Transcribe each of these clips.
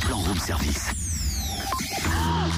plan room service.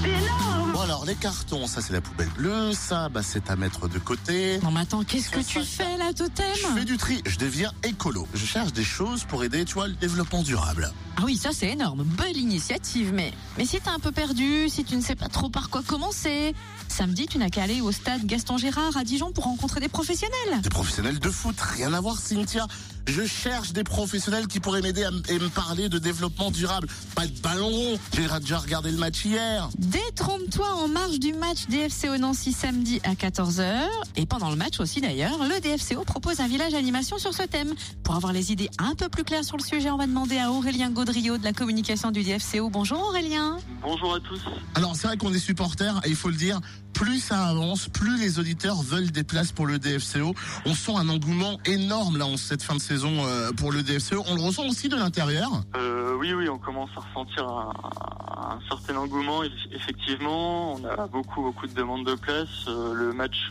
C'est énorme Bon alors les cartons, ça c'est la poubelle bleue, ça bah, c'est à mettre de côté. Non mais attends, qu'est-ce que tu fais là, Totem Je fais du tri, je deviens écolo. Je cherche des choses pour aider, tu vois, le développement durable. Ah oui, ça c'est énorme, belle initiative, mais mais si t'es un peu perdu, si tu ne sais pas trop par quoi commencer, samedi tu n'as qu'à aller au stade Gaston Gérard à Dijon pour rencontrer des professionnels. Des professionnels de foot, rien à voir Cynthia. Je cherche des professionnels qui pourraient m'aider et me parler de développement durable. Pas de ballon rond, j'ai déjà regardé le match hier. Détrompe-toi en marge du match DFCO Nancy samedi à 14h. Et pendant le match aussi d'ailleurs, le DFCO propose un village animation sur ce thème. Pour avoir les idées un peu plus claires sur le sujet, on va demander à Aurélien Gaudriot de la communication du DFCO. Bonjour Aurélien. Bonjour à tous. Alors c'est vrai qu'on est supporters et il faut le dire, plus ça avance, plus les auditeurs veulent des places pour le DFCO. On sent un engouement énorme là en cette fin de saison euh, pour le DFCO. On le ressent aussi de l'intérieur. Euh, oui, oui, on commence à ressentir un, certain engouement. Eff- Effectivement, on a beaucoup, beaucoup de demandes de place. Euh, le match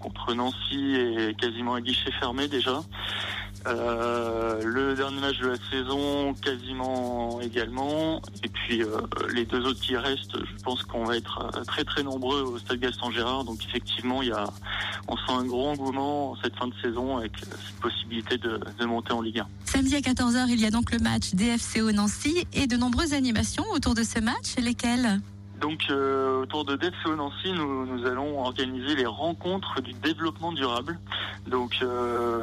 contre Nancy est quasiment à guichet fermé déjà. Euh, le dernier match de la saison, quasiment également. Et puis euh, les deux autres qui restent, je pense qu'on va être euh, très, très nombreux au Stade Gaston Gérard. Donc effectivement, il y a, on sent un gros engouement en cette fin de saison avec cette possibilité de, de monter en Ligue 1. Samedi à 14h, il y a donc le match DFCO Nancy et de nombreuses animations autour de ce match. Lesquelles? Donc euh, autour de DFCO Nancy, nous, nous allons organiser les rencontres du développement durable. Donc euh,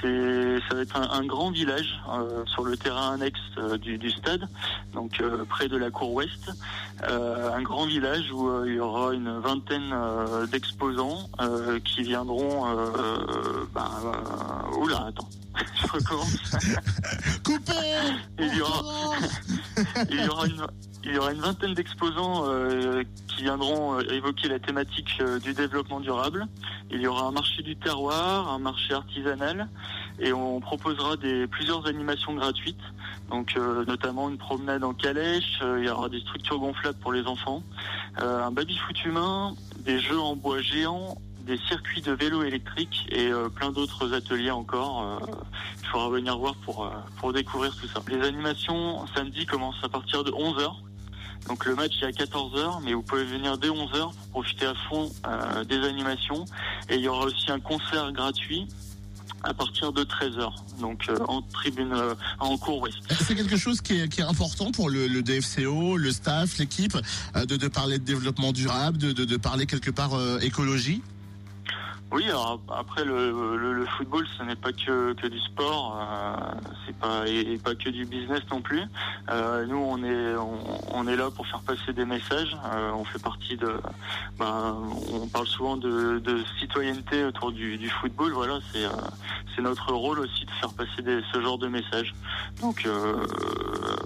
c'est ça va être un, un grand village euh, sur le terrain annexe euh, du, du stade, donc euh, près de la cour ouest. Euh, un grand village où il y aura une vingtaine d'exposants euh, qui viendront. Ben, euh, oula, attends, je recommence. Coupé Il y aura- il y aura une, il y aura une vingtaine d'exposants euh, qui viendront euh, évoquer la thématique euh, du développement durable. Il y aura un marché du terroir, un marché artisanal, et on proposera plusieurs animations gratuites. Donc notamment une promenade en calèche, il y aura des structures gonflables pour les enfants, un baby-foot humain, des jeux en bois géants, des circuits de vélo électrique et plein d'autres ateliers encore. il faudra venir voir pour, pour découvrir tout ça. Les animations samedi commencent à partir de 11h. Donc le match est à 14h, mais vous pouvez venir dès 11h pour profiter à fond euh, des animations. Et il y aura aussi un concert gratuit à partir de 13h, donc euh, en tribune, euh, en cours ouest. C'est quelque chose qui est, important pour le, DFCO, le staff, l'équipe, de, parler de développement durable, de, parler quelque part écologie? Oui, alors ap- après le, le, football, ce n'est pas que, que du sport, euh, c'est pas et, pas que du business non plus. Euh, nous, on est on, est là pour faire passer des messages. Euh, on fait partie de, ben, on parle souvent de, citoyenneté autour du, football. Voilà, c'est c'est notre rôle aussi de faire passer ce genre de messages. Donc,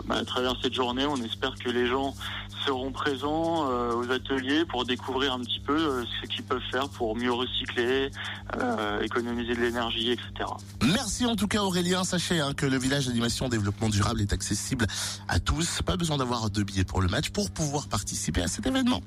ben, à travers cette journée, on espère que les gens seront présents euh, aux ateliers pour découvrir un petit peu euh, ce qu'ils peuvent faire pour mieux recycler, euh, économiser de l'énergie, etc. Merci en tout cas Aurélien. Sachez hein, que le village d'animation développement durable est accessible à tous. Pas besoin d'avoir de billets pour le match pour pouvoir participer à cet événement.